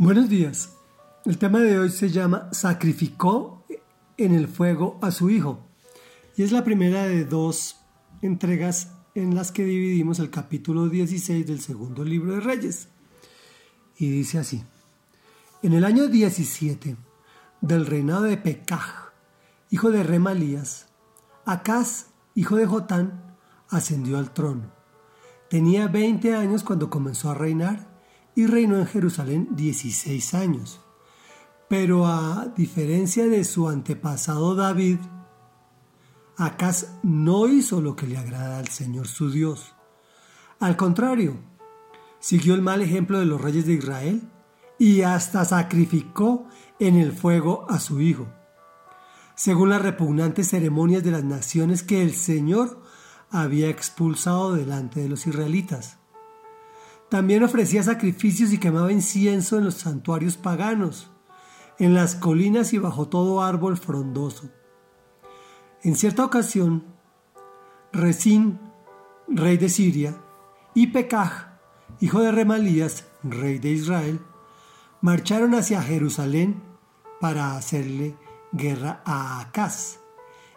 Buenos días. El tema de hoy se llama Sacrificó en el fuego a su hijo. Y es la primera de dos entregas en las que dividimos el capítulo 16 del segundo libro de Reyes. Y dice así. En el año 17 del reinado de Pekaj, hijo de Remalías, Acaz, hijo de Jotán, ascendió al trono. Tenía 20 años cuando comenzó a reinar y reinó en Jerusalén 16 años. Pero a diferencia de su antepasado David, Acaz no hizo lo que le agrada al Señor su Dios. Al contrario, siguió el mal ejemplo de los reyes de Israel y hasta sacrificó en el fuego a su hijo. Según las repugnantes ceremonias de las naciones que el Señor había expulsado delante de los israelitas. También ofrecía sacrificios y quemaba incienso en los santuarios paganos, en las colinas y bajo todo árbol frondoso. En cierta ocasión, Resín, rey de Siria, y Pekaj, hijo de Remalías, rey de Israel, marcharon hacia Jerusalén para hacerle guerra a Acaz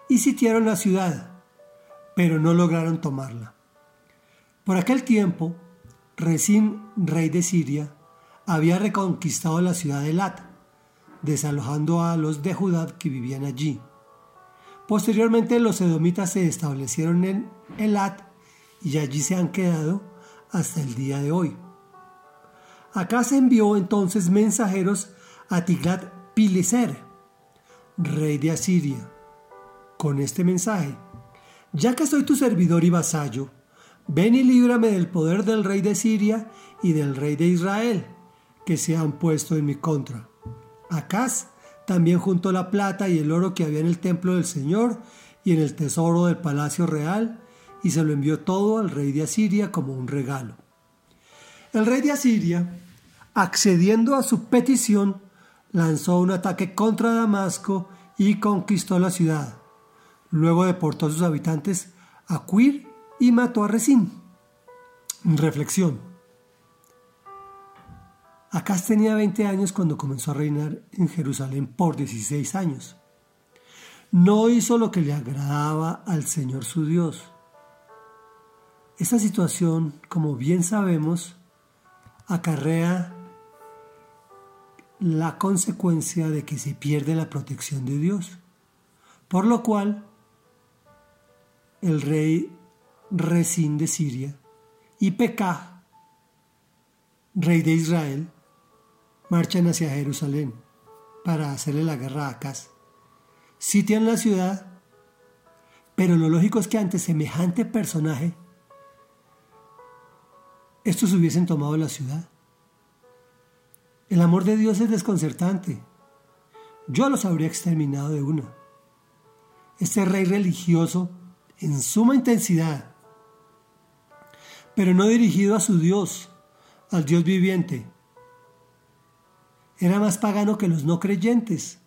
y sitiaron la ciudad, pero no lograron tomarla. Por aquel tiempo, Resín, rey de Siria, había reconquistado la ciudad de Elat, desalojando a los de Judá que vivían allí. Posteriormente los edomitas se establecieron en Elat y allí se han quedado hasta el día de hoy. Acá se envió entonces mensajeros a Tiglat Pileser, rey de Asiria, con este mensaje: Ya que soy tu servidor y vasallo, Ven y líbrame del poder del rey de Siria y del rey de Israel, que se han puesto en mi contra. Acaz también juntó la plata y el oro que había en el templo del Señor y en el tesoro del palacio real, y se lo envió todo al rey de Asiria como un regalo. El rey de Asiria, accediendo a su petición, lanzó un ataque contra Damasco y conquistó la ciudad. Luego deportó a sus habitantes a Quir y mató a Resín. Reflexión. Acaz tenía 20 años cuando comenzó a reinar en Jerusalén por 16 años. No hizo lo que le agradaba al Señor su Dios. Esta situación, como bien sabemos, acarrea la consecuencia de que se pierde la protección de Dios, por lo cual el rey Resín de Siria, y Pekah, rey de Israel, marchan hacia Jerusalén para hacerle la guerra a Acaz. Sitian la ciudad, pero lo lógico es que ante semejante personaje, estos hubiesen tomado la ciudad. El amor de Dios es desconcertante. Yo los habría exterminado de una. Este rey religioso, en suma intensidad, pero no dirigido a su Dios, al Dios viviente. Era más pagano que los no creyentes,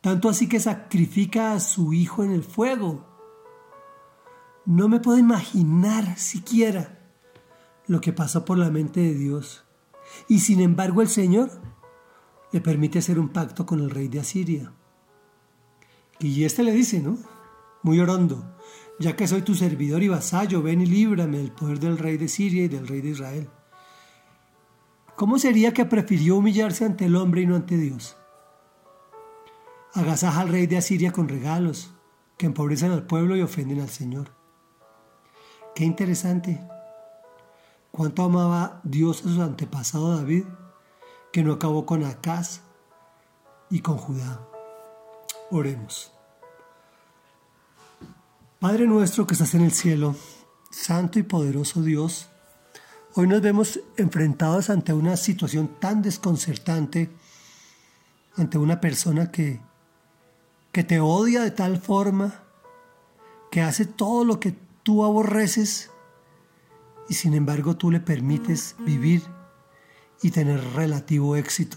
tanto así que sacrifica a su hijo en el fuego. No me puedo imaginar siquiera lo que pasó por la mente de Dios. Y sin embargo el Señor le permite hacer un pacto con el rey de Asiria. Y este le dice, ¿no? Muy orondo, ya que soy tu servidor y vasallo, ven y líbrame del poder del rey de Siria y del rey de Israel. ¿Cómo sería que prefirió humillarse ante el hombre y no ante Dios? Agasaja al rey de Asiria con regalos que empobrecen al pueblo y ofenden al Señor. Qué interesante. Cuánto amaba Dios a su antepasado David, que no acabó con Acaz y con Judá. Oremos. Padre nuestro que estás en el cielo, Santo y poderoso Dios, hoy nos vemos enfrentados ante una situación tan desconcertante, ante una persona que, que te odia de tal forma, que hace todo lo que tú aborreces y sin embargo tú le permites vivir y tener relativo éxito.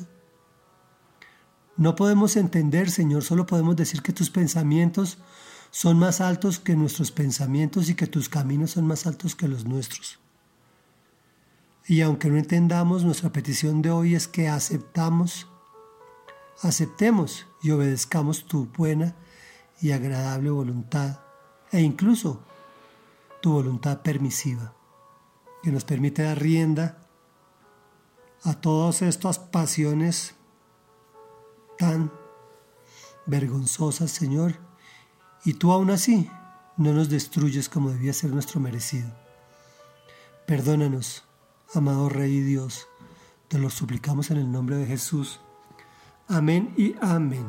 No podemos entender, Señor, solo podemos decir que tus pensamientos son más altos que nuestros pensamientos y que tus caminos son más altos que los nuestros. Y aunque no entendamos, nuestra petición de hoy es que aceptamos, aceptemos y obedezcamos tu buena y agradable voluntad e incluso tu voluntad permisiva, que nos permite dar rienda a todas estas pasiones tan vergonzosas, Señor, y tú aún así no nos destruyes como debía ser nuestro merecido. Perdónanos, amado Rey y Dios, te lo suplicamos en el nombre de Jesús. Amén y amén.